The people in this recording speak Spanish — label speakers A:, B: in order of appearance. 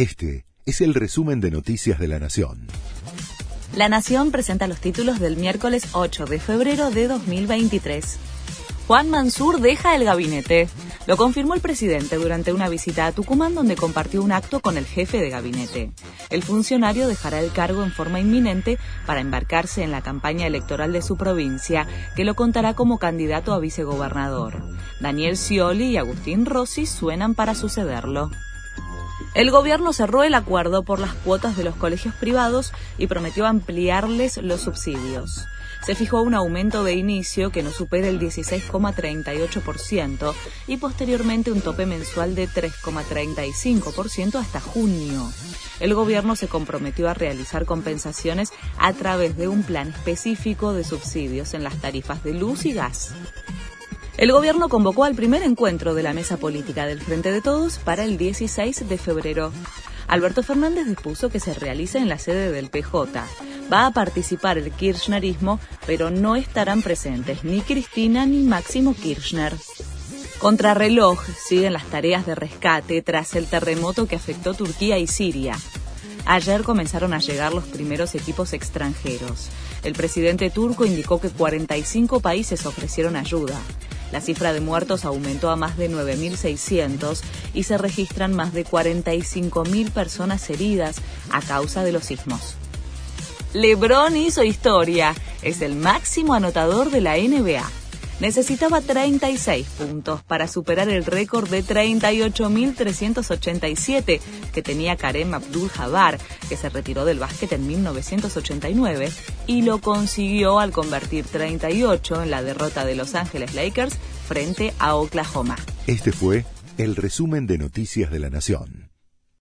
A: Este es el resumen de Noticias de la Nación.
B: La Nación presenta los títulos del miércoles 8 de febrero de 2023. Juan Mansur deja el gabinete. Lo confirmó el presidente durante una visita a Tucumán donde compartió un acto con el jefe de gabinete. El funcionario dejará el cargo en forma inminente para embarcarse en la campaña electoral de su provincia, que lo contará como candidato a vicegobernador. Daniel Scioli y Agustín Rossi suenan para sucederlo. El gobierno cerró el acuerdo por las cuotas de los colegios privados y prometió ampliarles los subsidios. Se fijó un aumento de inicio que no supere el 16,38% y posteriormente un tope mensual de 3,35% hasta junio. El gobierno se comprometió a realizar compensaciones a través de un plan específico de subsidios en las tarifas de luz y gas. El gobierno convocó al primer encuentro de la mesa política del Frente de Todos para el 16 de febrero. Alberto Fernández dispuso que se realice en la sede del PJ. Va a participar el kirchnerismo, pero no estarán presentes ni Cristina ni Máximo Kirchner. Contrarreloj siguen las tareas de rescate tras el terremoto que afectó Turquía y Siria. Ayer comenzaron a llegar los primeros equipos extranjeros. El presidente turco indicó que 45 países ofrecieron ayuda. La cifra de muertos aumentó a más de 9.600 y se registran más de 45.000 personas heridas a causa de los sismos. LeBron hizo historia, es el máximo anotador de la NBA. Necesitaba 36 puntos para superar el récord de 38.387 que tenía Karem Abdul-Jabbar, que se retiró del básquet en 1989 y lo consiguió al convertir 38 en la derrota de Los Ángeles Lakers frente a Oklahoma.
A: Este fue el resumen de Noticias de la Nación.